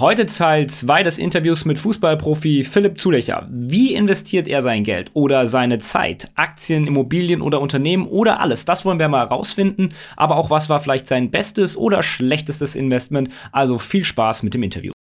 Heute Teil 2 des Interviews mit Fußballprofi Philipp Zulecher. Wie investiert er sein Geld oder seine Zeit? Aktien, Immobilien oder Unternehmen oder alles? Das wollen wir mal rausfinden. Aber auch was war vielleicht sein bestes oder schlechtestes Investment? Also viel Spaß mit dem Interview.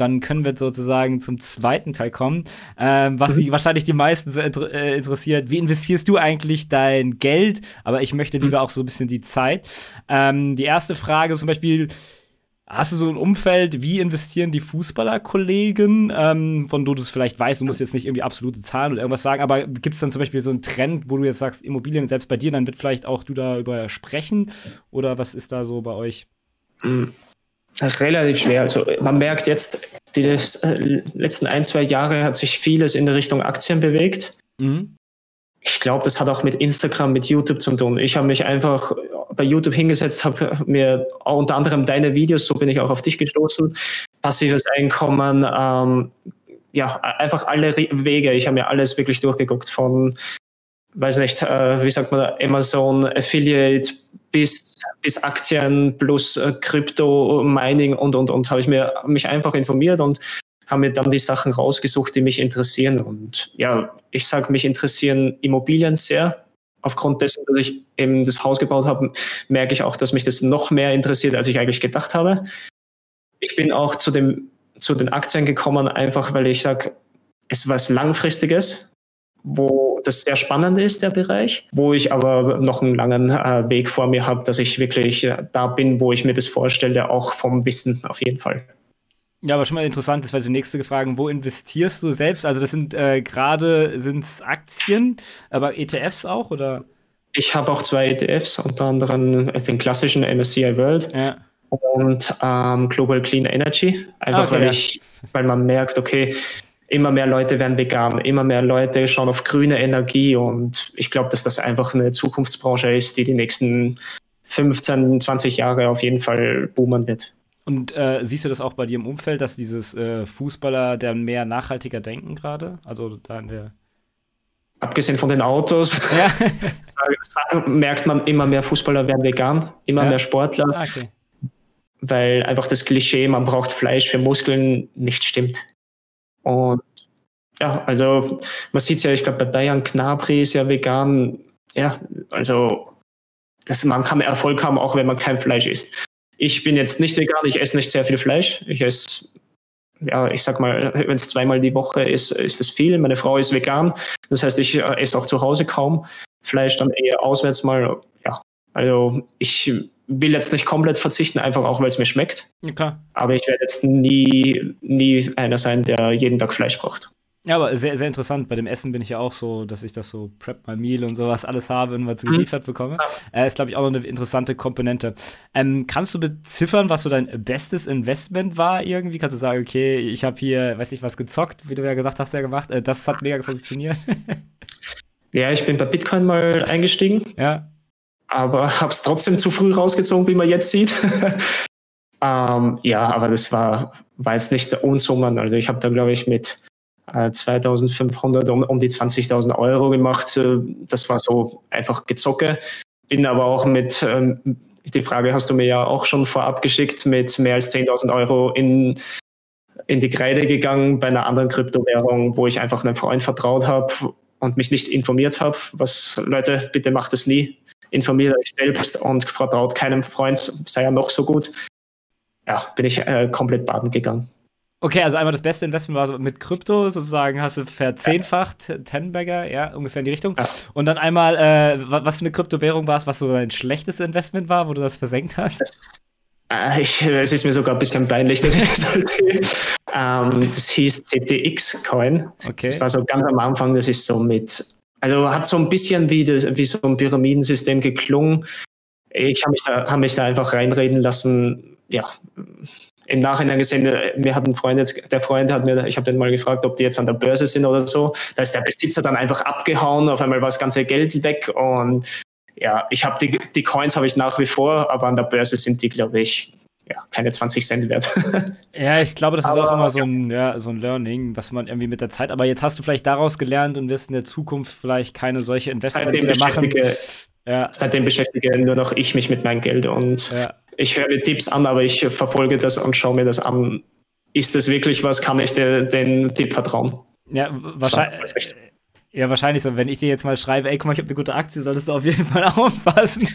Dann können wir sozusagen zum zweiten Teil kommen, ähm, was die, mhm. wahrscheinlich die meisten so inter äh, interessiert. Wie investierst du eigentlich dein Geld? Aber ich möchte lieber mhm. auch so ein bisschen die Zeit. Ähm, die erste Frage zum Beispiel. Hast du so ein Umfeld, wie investieren die Fußballerkollegen, ähm, von du es vielleicht weißt, du musst jetzt nicht irgendwie absolute Zahlen oder irgendwas sagen, aber gibt es dann zum Beispiel so einen Trend, wo du jetzt sagst, Immobilien selbst bei dir, dann wird vielleicht auch du darüber sprechen? Oder was ist da so bei euch? Relativ schwer. Also man merkt jetzt, die äh, letzten ein, zwei Jahre hat sich vieles in Richtung Aktien bewegt. Mhm. Ich glaube, das hat auch mit Instagram, mit YouTube zu tun. Ich habe mich einfach bei YouTube hingesetzt, habe mir unter anderem deine Videos, so bin ich auch auf dich gestoßen, passives Einkommen, ähm, ja, einfach alle Wege. Ich habe mir alles wirklich durchgeguckt von, weiß nicht, äh, wie sagt man, Amazon, Affiliate, bis, bis Aktien plus äh, Krypto, Mining und, und, und habe ich mir, mich einfach informiert und habe mir dann die Sachen rausgesucht, die mich interessieren. Und ja, ich sage, mich interessieren Immobilien sehr. Aufgrund dessen, dass ich eben das Haus gebaut habe, merke ich auch, dass mich das noch mehr interessiert, als ich eigentlich gedacht habe. Ich bin auch zu, dem, zu den Aktien gekommen, einfach weil ich sage, es ist was Langfristiges wo das sehr spannend ist, der Bereich, wo ich aber noch einen langen äh, Weg vor mir habe, dass ich wirklich äh, da bin, wo ich mir das vorstelle, auch vom Wissen auf jeden Fall. Ja, aber schon mal interessant, das war die nächste Frage, wo investierst du selbst? Also das sind äh, gerade sind's Aktien, aber ETFs auch oder? Ich habe auch zwei ETFs, unter anderem den klassischen MSCI World ja. und ähm, Global Clean Energy. Einfach okay, weil ich, weil man merkt, okay, immer mehr Leute werden vegan, immer mehr Leute schauen auf grüne Energie und ich glaube, dass das einfach eine Zukunftsbranche ist, die die nächsten 15, 20 Jahre auf jeden Fall boomen wird. Und äh, siehst du das auch bei dir im Umfeld, dass dieses äh, Fußballer der mehr nachhaltiger denken gerade? Also da in der Abgesehen von den Autos ja. merkt man immer mehr Fußballer werden vegan, immer ja. mehr Sportler, ah, okay. weil einfach das Klischee, man braucht Fleisch für Muskeln, nicht stimmt. Und ja, also man sieht es ja, ich glaube, bei Bayern Knabri ist ja vegan. Ja, also das, man kann Erfolg haben, auch wenn man kein Fleisch isst. Ich bin jetzt nicht vegan, ich esse nicht sehr viel Fleisch. Ich esse, ja, ich sag mal, wenn es zweimal die Woche ist, ist es viel. Meine Frau ist vegan. Das heißt, ich äh, esse auch zu Hause kaum Fleisch, dann eher auswärts mal. Ja, also ich will jetzt nicht komplett verzichten, einfach auch, weil es mir schmeckt. Klar. Aber ich werde jetzt nie, nie einer sein, der jeden Tag Fleisch braucht. Ja, aber sehr, sehr interessant. Bei dem Essen bin ich ja auch so, dass ich das so Prep My Meal und sowas alles habe und was mhm. geliefert bekomme. Äh, ist, glaube ich, auch noch eine interessante Komponente. Ähm, kannst du beziffern, was so dein bestes Investment war irgendwie? Kannst du sagen, okay, ich habe hier, weiß nicht was, gezockt, wie du ja gesagt hast, ja gemacht. Äh, das hat mega funktioniert. ja, ich bin bei Bitcoin mal eingestiegen. Ja aber habe es trotzdem zu früh rausgezogen, wie man jetzt sieht. ähm, ja, aber das war, war jetzt nicht Unsummen. Also ich habe da, glaube ich, mit äh, 2500 um, um die 20.000 Euro gemacht. Äh, das war so einfach gezocke. Bin aber auch mit, ähm, die Frage hast du mir ja auch schon vorab geschickt, mit mehr als 10.000 Euro in, in die Kreide gegangen bei einer anderen Kryptowährung, wo ich einfach einem Freund vertraut habe und mich nicht informiert habe. Was, Leute, bitte macht es nie informiert euch selbst und vertraut keinem Freund, sei er noch so gut. Ja, bin ich äh, komplett baden gegangen. Okay, also einmal das beste Investment war so mit Krypto, sozusagen hast du verzehnfacht, ja. Tenbagger, ja, ungefähr in die Richtung. Ja. Und dann einmal, äh, was für eine Kryptowährung war es, was so dein schlechtes Investment war, wo du das versenkt hast? Das, äh, ich, es ist mir sogar ein bisschen peinlich, dass ich das erzähle. ähm, das hieß CTX Coin. Okay. Das war so ganz am Anfang, das ist so mit also hat so ein bisschen wie, das, wie so ein Pyramidensystem geklungen. Ich habe mich, da, hab mich da einfach reinreden lassen. Ja, im Nachhinein gesehen, mir hat ein Freund jetzt, der Freund hat mir, ich habe den mal gefragt, ob die jetzt an der Börse sind oder so. Da ist der Besitzer dann einfach abgehauen, auf einmal war das ganze Geld weg und ja, ich habe die, die Coins habe ich nach wie vor, aber an der Börse sind die, glaube ich, ja, keine 20 Cent wert. ja, ich glaube, das ist aber, auch immer so ein, ja, so ein Learning, was man irgendwie mit der Zeit, aber jetzt hast du vielleicht daraus gelernt und wirst in der Zukunft vielleicht keine solche Investments mehr machen. Ja. Seitdem beschäftige nur noch ich mich mit meinem Geld und ja. ich höre mir Tipps an, aber ich verfolge das und schaue mir das an. Ist das wirklich was? Kann ich den, den Tipp vertrauen? Ja, wahrscheinlich. Ja, wahrscheinlich so. Wenn ich dir jetzt mal schreibe, ey, guck mal, ich habe eine gute Aktie, solltest du auf jeden Fall aufpassen.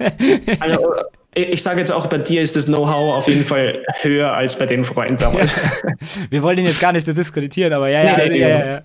also, ich sage jetzt auch, bei dir ist das Know-how auf jeden Fall höher als bei dem Freund damals. Wir wollen ihn jetzt gar nicht diskreditieren, aber ja, ja, nee, ja, ja, ja.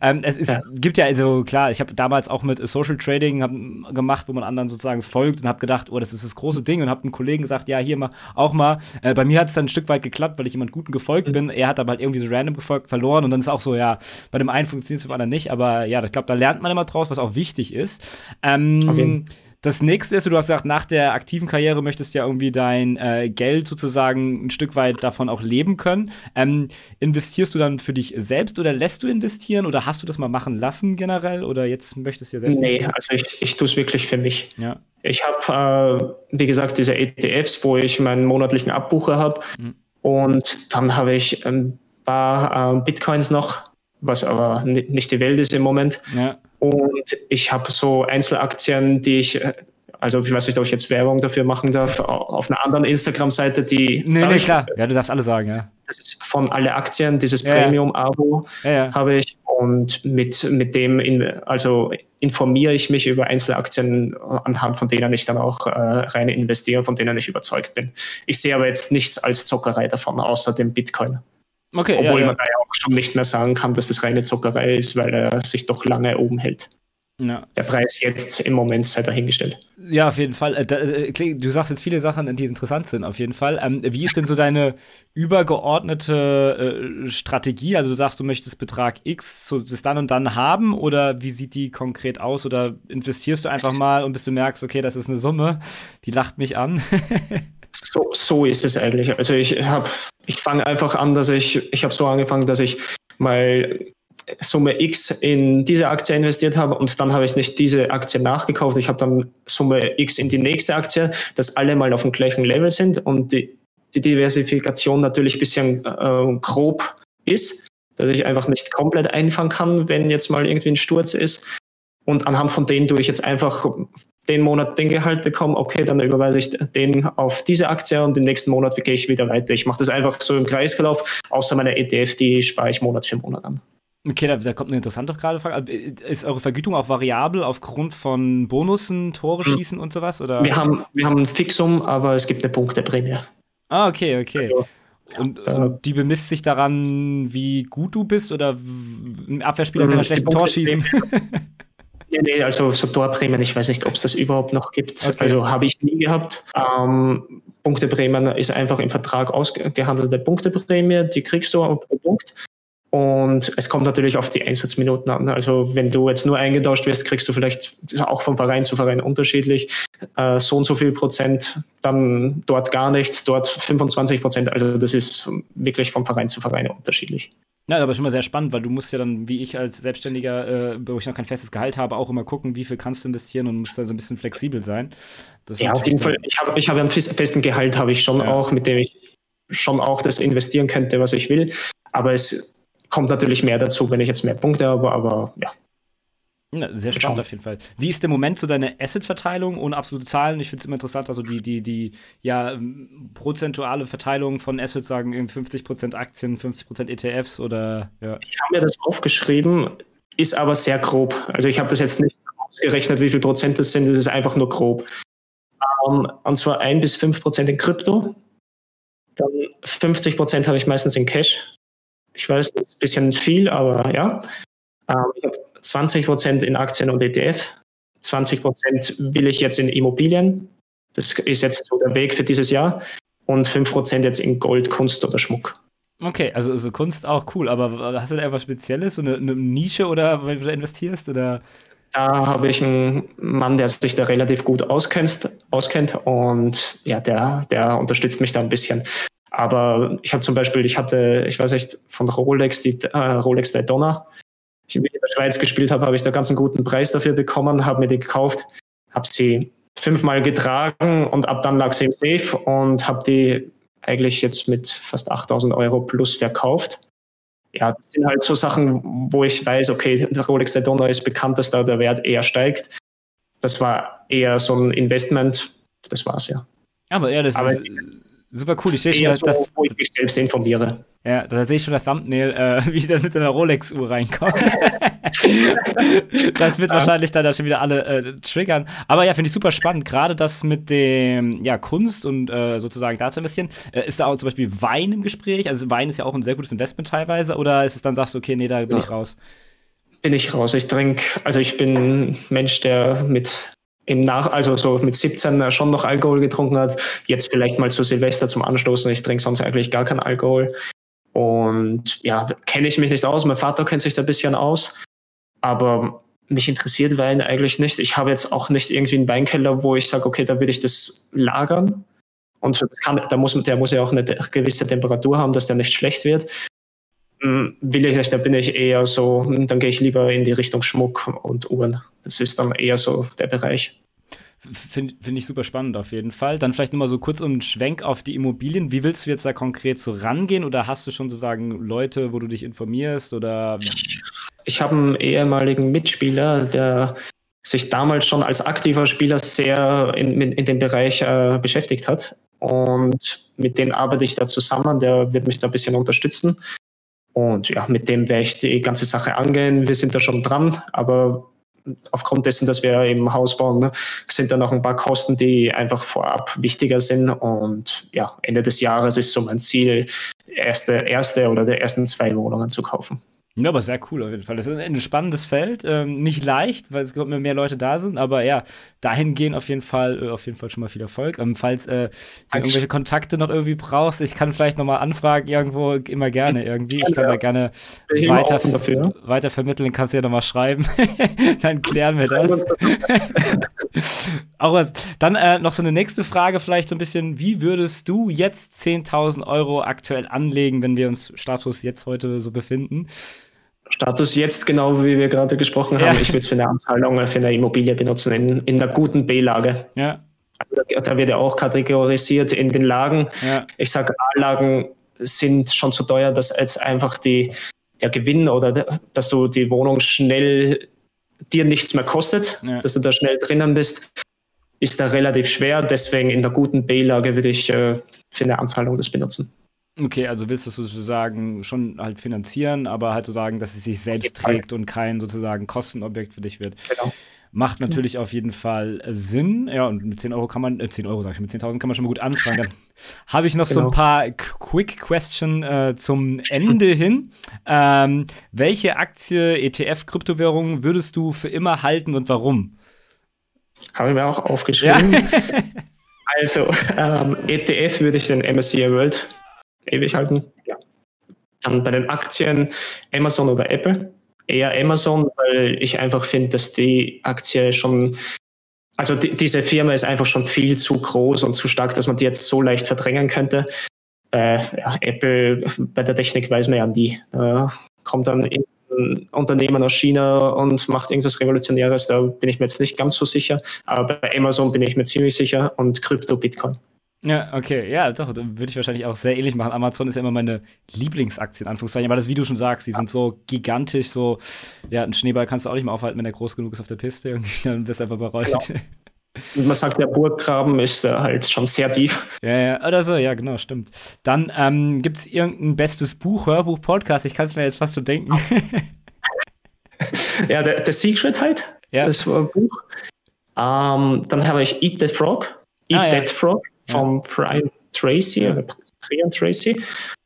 Ähm, es ist, gibt ja, also klar, ich habe damals auch mit Social Trading gemacht, wo man anderen sozusagen folgt und habe gedacht, oh, das ist das große Ding und habe einem Kollegen gesagt, ja, hier mal, auch mal. Äh, bei mir hat es dann ein Stück weit geklappt, weil ich jemand Guten gefolgt mhm. bin. Er hat aber halt irgendwie so random gefolgt, verloren und dann ist auch so, ja, bei dem einen funktioniert es, beim anderen nicht, aber ja, ich glaube, da lernt man immer draus, was auch wichtig ist. Ähm, das nächste ist, du hast gesagt, nach der aktiven Karriere möchtest du ja irgendwie dein äh, Geld sozusagen ein Stück weit davon auch leben können. Ähm, investierst du dann für dich selbst oder lässt du investieren oder hast du das mal machen lassen generell oder jetzt möchtest du ja selbst? Nee, also ich, ich tue es wirklich für mich. Ja. Ich habe, äh, wie gesagt, diese ETFs, wo ich meinen monatlichen Abbucher habe mhm. und dann habe ich ein paar äh, Bitcoins noch, was aber nicht die Welt ist im Moment. Ja. Und ich habe so Einzelaktien, die ich, äh, also ich weiß nicht, ob ich jetzt Werbung dafür machen darf, auf einer anderen Instagram-Seite, die. Nee, nee, klar. Ja, du darfst alle sagen, ja. Das ist von alle Aktien, dieses ja, Premium-Abo ja, ja. habe ich. Und mit, mit dem, in, also informiere ich mich über Einzelaktien, anhand von denen ich dann auch äh, rein investiere, von denen ich überzeugt bin. Ich sehe aber jetzt nichts als Zockerei davon, außer dem Bitcoin. Okay, Obwohl ja, man da ja schon nicht mehr sagen kann, dass es reine Zockerei ist, weil er sich doch lange oben hält. Ja. Der Preis jetzt im Moment sei dahingestellt. Ja, auf jeden Fall. Äh, äh, du sagst jetzt viele Sachen, die interessant sind, auf jeden Fall. Ähm, wie ist denn so deine übergeordnete äh, Strategie? Also du sagst, du möchtest Betrag X so bis dann und dann haben oder wie sieht die konkret aus? Oder investierst du einfach mal und bis du merkst, okay, das ist eine Summe, die lacht mich an? so, so ist es eigentlich. Also ich habe, ich fange einfach an, dass ich, ich habe so angefangen, dass ich mal Summe X in diese Aktie investiert habe und dann habe ich nicht diese Aktie nachgekauft. Ich habe dann Summe X in die nächste Aktie, dass alle mal auf dem gleichen Level sind und die, die Diversifikation natürlich ein bisschen äh, grob ist, dass ich einfach nicht komplett einfangen kann, wenn jetzt mal irgendwie ein Sturz ist. Und anhand von denen tue ich jetzt einfach den Monat den Gehalt bekomme, okay, dann überweise ich den auf diese Aktie und im nächsten Monat gehe ich wieder weiter. Ich mache das einfach so im Kreislauf, außer meine ETF, die spare ich Monat für Monat an. Okay, da, da, kommt eine interessante gerade Frage. Ist eure Vergütung auch variabel aufgrund von Bonussen, Tore hm. schießen und sowas? Oder? Wir, haben, wir haben ein Fixum, aber es gibt eine Punkteprämie. Ah, okay, okay. Also, und, und, die bemisst sich daran, wie gut du bist oder ein Abwehrspieler kann ein schlechtes Tor schießen? Nee, nee, also so Torprämien, ich weiß nicht, ob es das überhaupt noch gibt. Okay. Also habe ich nie gehabt. Ähm, Punkteprämien ist einfach im Vertrag ausgehandelte Punkteprämie, die kriegst du pro Punkt. Und es kommt natürlich auf die Einsatzminuten an. Also wenn du jetzt nur eingetauscht wirst, kriegst du vielleicht auch vom Verein zu Verein unterschiedlich äh, so und so viel Prozent, dann dort gar nichts, dort 25 Prozent. Also das ist wirklich vom Verein zu Verein unterschiedlich. Ja, aber schon mal sehr spannend, weil du musst ja dann, wie ich als Selbstständiger, äh, wo ich noch kein festes Gehalt habe, auch immer gucken, wie viel kannst du investieren und musst da so ein bisschen flexibel sein. Das ja, auf jeden Fall. Ich habe ich hab einen festen Gehalt, habe ich schon ja. auch, mit dem ich schon auch das investieren könnte, was ich will. Aber es kommt natürlich mehr dazu, wenn ich jetzt mehr Punkte habe, aber ja. Ja, sehr spannend auf jeden Fall. Wie ist der Moment so deine Asset-Verteilung ohne absolute Zahlen? Ich finde es immer interessant, also die, die, die ja, ähm, prozentuale Verteilung von Assets, sagen 50% Aktien, 50% ETFs oder ja. Ich habe mir das aufgeschrieben, ist aber sehr grob. Also ich habe das jetzt nicht ausgerechnet, wie viel Prozent das sind, das ist einfach nur grob. Um, ähm, und zwar 1 bis 5 Prozent in Krypto, dann 50 Prozent habe ich meistens in Cash. Ich weiß, das ist ein bisschen viel, aber ja. Um, ähm, ich habe 20 Prozent in Aktien und ETF, 20 Prozent will ich jetzt in Immobilien. Das ist jetzt so der Weg für dieses Jahr. Und 5 Prozent jetzt in Gold, Kunst oder Schmuck. Okay, also, also Kunst auch cool, aber hast du da etwas Spezielles, so eine, eine Nische oder wenn du da investierst? Oder? Da habe ich einen Mann, der sich da relativ gut auskennt, auskennt und ja, der, der unterstützt mich da ein bisschen. Aber ich habe zum Beispiel, ich hatte, ich weiß nicht, von Rolex die äh, Rolex Daytona ich in der Schweiz gespielt habe, habe ich da ganz einen guten Preis dafür bekommen, habe mir die gekauft, habe sie fünfmal getragen und ab dann lag sie im Safe und habe die eigentlich jetzt mit fast 8000 Euro plus verkauft. Ja, das sind halt so Sachen, wo ich weiß, okay, der Rolex Daytona ist bekannt, dass da der Wert eher steigt. das war eher so ein Investment. Das war's ja. Aber ja, das Aber ist super cool. Ich sehe schon, so, das, wo ich mich selbst informiere. Ja, da sehe ich schon das Thumbnail, äh, wie der mit seiner Rolex-Uhr reinkommt. das wird ja. wahrscheinlich dann schon wieder alle äh, triggern. Aber ja, finde ich super spannend. Gerade das mit dem ja, Kunst und äh, sozusagen da zu investieren. Äh, ist da auch zum Beispiel Wein im Gespräch? Also Wein ist ja auch ein sehr gutes Investment teilweise. Oder ist es dann, sagst du, okay, nee, da bin ja. ich raus? Bin ich raus. Ich trinke, also ich bin Mensch, der mit im Nach, also so mit 17 schon noch Alkohol getrunken hat. Jetzt vielleicht mal zu Silvester zum Anstoßen. Ich trinke sonst eigentlich gar keinen Alkohol. Und ja, kenne ich mich nicht aus. Mein Vater kennt sich da ein bisschen aus. Aber mich interessiert Wein eigentlich nicht. Ich habe jetzt auch nicht irgendwie einen Weinkeller, wo ich sage, okay, da will ich das lagern. Und kann, da muss, der muss ja auch eine gewisse Temperatur haben, dass der nicht schlecht wird. Hm, will ich nicht, da bin ich eher so, hm, dann gehe ich lieber in die Richtung Schmuck und Uhren. Das ist dann eher so der Bereich. Finde find ich super spannend auf jeden Fall. Dann vielleicht nochmal so kurz um einen Schwenk auf die Immobilien. Wie willst du jetzt da konkret so rangehen oder hast du schon sozusagen Leute, wo du dich informierst oder? Ich, ich habe einen ehemaligen Mitspieler, der sich damals schon als aktiver Spieler sehr in, in, in dem Bereich äh, beschäftigt hat. Und mit dem arbeite ich da zusammen. Der wird mich da ein bisschen unterstützen. Und ja, mit dem werde ich die ganze Sache angehen. Wir sind da schon dran, aber aufgrund dessen, dass wir im Haus bauen, ne, sind da noch ein paar Kosten, die einfach vorab wichtiger sind. Und ja, Ende des Jahres ist so mein Ziel, erste, erste oder der ersten zwei Wohnungen zu kaufen. Ja, aber sehr cool auf jeden Fall. Das ist ein spannendes Feld. Ähm, nicht leicht, weil es immer mehr Leute da sind, aber ja, dahingehend auf jeden Fall, äh, auf jeden Fall schon mal viel Erfolg. Ähm, falls äh, du irgendwelche Kontakte noch irgendwie brauchst, ich kann vielleicht nochmal anfragen irgendwo, immer gerne irgendwie. Ich kann ja. da gerne weiter, weiter vermitteln, kannst du ja nochmal schreiben. dann klären wir das. Auch was. Dann äh, noch so eine nächste Frage, vielleicht so ein bisschen, wie würdest du jetzt 10.000 Euro aktuell anlegen, wenn wir uns Status jetzt heute so befinden? Status jetzt, genau wie wir gerade gesprochen haben. Ja. Ich würde es für eine Anzahlung für eine Immobilie benutzen, in, in der guten B-Lage. Ja. Also da, da, wird ja auch kategorisiert in den Lagen. Ja. Ich sage, A-Lagen sind schon zu teuer, dass jetzt einfach die, der Gewinn oder dass du die Wohnung schnell dir nichts mehr kostet, ja. dass du da schnell drinnen bist, ist da relativ schwer. Deswegen in der guten B-Lage würde ich äh, für eine Anzahlung das benutzen. Okay, also willst du sozusagen schon halt finanzieren, aber halt so sagen, dass es sich selbst trägt und kein sozusagen Kostenobjekt für dich wird. Genau. Macht natürlich ja. auf jeden Fall äh, Sinn. Ja, und mit 10 Euro kann man, äh, 10 Euro sag ich, mit 10.000 kann man schon mal gut anfangen. Dann habe ich noch genau. so ein genau. paar Quick Question äh, zum Ende hin. Ähm, welche Aktie, ETF, Kryptowährung würdest du für immer halten und warum? Habe ich mir auch aufgeschrieben. Ja. also, ähm, ETF würde ich den MSCI World ewig halten. Ja. Dann bei den Aktien Amazon oder Apple. Eher Amazon, weil ich einfach finde, dass die Aktie schon, also die, diese Firma ist einfach schon viel zu groß und zu stark, dass man die jetzt so leicht verdrängen könnte. Äh, ja, Apple, bei der Technik weiß man ja nie. Äh, kommt dann ein Unternehmen aus China und macht irgendwas Revolutionäres, da bin ich mir jetzt nicht ganz so sicher. Aber bei Amazon bin ich mir ziemlich sicher und Krypto, Bitcoin. Ja, okay, ja, doch, würde ich wahrscheinlich auch sehr ähnlich machen. Amazon ist ja immer meine Lieblingsaktie, in Anführungszeichen. Aber das, wie du schon sagst, die sind so gigantisch, so, ja, ein Schneeball kannst du auch nicht mehr aufhalten, wenn der groß genug ist auf der Piste. Irgendwie, dann bist du einfach berollt. Genau. Und man sagt, der Burggraben ist äh, halt schon sehr tief. Ja, ja, oder so, ja, genau, stimmt. Dann ähm, gibt es irgendein bestes Buch, Hörbuch, Podcast? Ich kann es mir jetzt fast so denken. ja, der, der Secret halt, ja. das war ein Buch. Ähm, dann habe ich Eat the Frog. Eat ah, That ja. Frog vom Brian Tracy oder Brian Tracy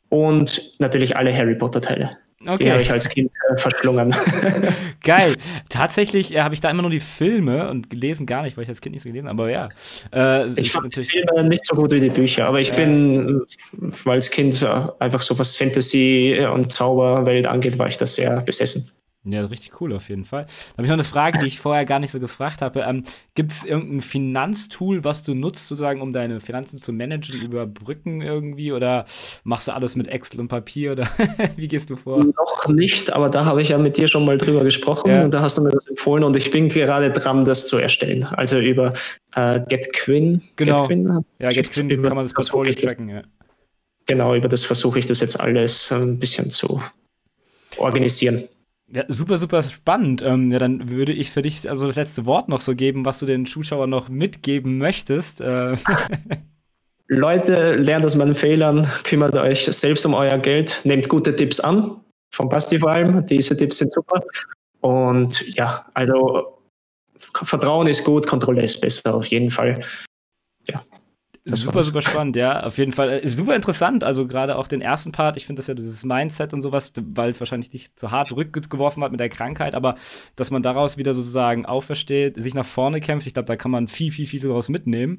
und natürlich alle Harry Potter Teile. Okay. Die habe ich als Kind äh, verschlungen. Geil. Tatsächlich äh, habe ich da immer nur die Filme und gelesen gar nicht, weil ich als Kind nicht so gelesen habe. Aber ja. Äh, ich fand die Filme nicht so gut wie die Bücher, aber ich bin, weil als Kind einfach so was Fantasy und Zauberwelt angeht, war ich da sehr besessen. Ja, richtig cool auf jeden Fall. Da habe ich noch eine Frage, die ich vorher gar nicht so gefragt habe. Ähm, Gibt es irgendein Finanztool, was du nutzt, sozusagen, um deine Finanzen zu managen, überbrücken irgendwie? Oder machst du alles mit Excel und Papier? Oder wie gehst du vor? Noch nicht, aber da habe ich ja mit dir schon mal drüber gesprochen ja. und da hast du mir das empfohlen und ich bin gerade dran, das zu erstellen. Also über äh, GetQuinn. Genau. GetQuin, ja, GetQuinn kann man das Portfolio tracken, ja. Genau, über das versuche ich das jetzt alles ein bisschen zu organisieren. Ja, super, super spannend. Ähm, ja, dann würde ich für dich also das letzte Wort noch so geben, was du den Zuschauern noch mitgeben möchtest. Äh. Leute, lernt aus meinen Fehlern, kümmert euch selbst um euer Geld, nehmt gute Tipps an, vom Basti vor allem. Diese Tipps sind super. Und ja, also Vertrauen ist gut, Kontrolle ist besser, auf jeden Fall. Ja. Super, super spannend, ja, auf jeden Fall. Äh, super interessant, also gerade auch den ersten Part. Ich finde das ja dieses Mindset und sowas, weil es wahrscheinlich nicht so hart rückgeworfen hat mit der Krankheit, aber dass man daraus wieder sozusagen aufersteht, sich nach vorne kämpft, ich glaube, da kann man viel, viel, viel daraus mitnehmen.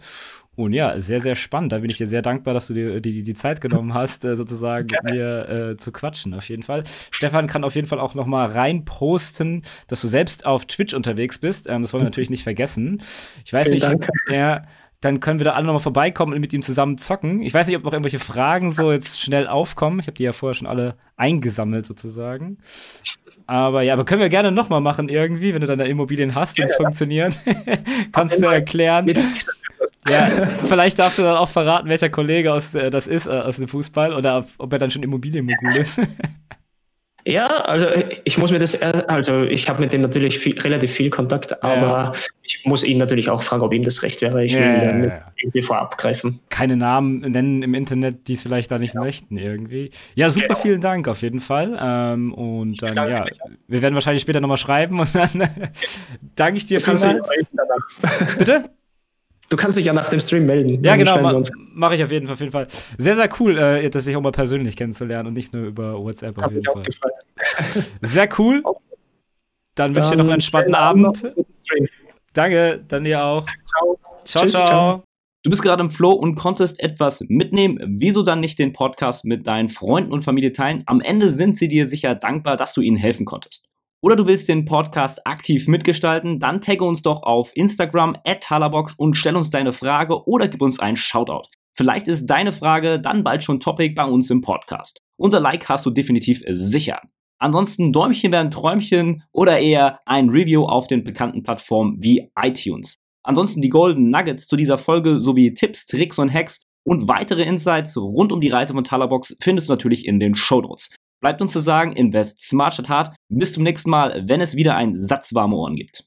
Und ja, sehr, sehr spannend. Da bin ich dir sehr dankbar, dass du dir die, die Zeit genommen hast, äh, sozusagen mit mir äh, zu quatschen, auf jeden Fall. Stefan kann auf jeden Fall auch noch mal reinposten, dass du selbst auf Twitch unterwegs bist. Ähm, das wollen wir natürlich nicht vergessen. Ich weiß Vielen nicht, Dank. ja, dann können wir da alle nochmal vorbeikommen und mit ihm zusammen zocken. Ich weiß nicht, ob noch irgendwelche Fragen so jetzt schnell aufkommen. Ich habe die ja vorher schon alle eingesammelt sozusagen. Aber ja, aber können wir gerne nochmal machen irgendwie, wenn du deine Immobilien hast, die ja, funktionieren. Kannst du erklären. ja, vielleicht darfst du dann auch verraten, welcher Kollege aus, äh, das ist äh, aus dem Fußball oder ob er dann schon Immobilienmogul ist. Ja, also ich muss mir das, also ich habe mit dem natürlich viel, relativ viel Kontakt, aber ja. ich muss ihn natürlich auch fragen, ob ihm das recht wäre. Ich will ja, ihn ja, irgendwie vorab greifen. Keine Namen nennen im Internet, die es vielleicht da nicht möchten irgendwie. Ja, super, genau. vielen Dank auf jeden Fall. Ähm, und dann, ja, wir werden wahrscheinlich später nochmal schreiben und dann danke ich dir vielmals. Bitte? Du kannst dich ja nach dem Stream melden. Ja, genau, ma mache ich auf jeden Fall, auf jeden Fall. Sehr, sehr cool, äh, das sich auch mal persönlich kennenzulernen und nicht nur über WhatsApp auf Hab jeden Fall. Sehr cool. Dann, dann wünsche ich dir noch einen entspannten Abend. Danke, dann dir auch. Ciao. Ciao, Tschüss, ciao. Du bist gerade im Flow und konntest etwas mitnehmen. Wieso dann nicht den Podcast mit deinen Freunden und Familie teilen? Am Ende sind sie dir sicher dankbar, dass du ihnen helfen konntest oder du willst den Podcast aktiv mitgestalten, dann tagge uns doch auf Instagram at Talabox und stell uns deine Frage oder gib uns einen Shoutout. Vielleicht ist deine Frage dann bald schon Topic bei uns im Podcast. Unser Like hast du definitiv sicher. Ansonsten Däumchen wären Träumchen oder eher ein Review auf den bekannten Plattformen wie iTunes. Ansonsten die Golden Nuggets zu dieser Folge sowie Tipps, Tricks und Hacks und weitere Insights rund um die Reise von Talabox findest du natürlich in den Show Notes. Bleibt uns zu sagen, invest smart statt hart. Bis zum nächsten Mal, wenn es wieder ein Satz warme Ohren gibt.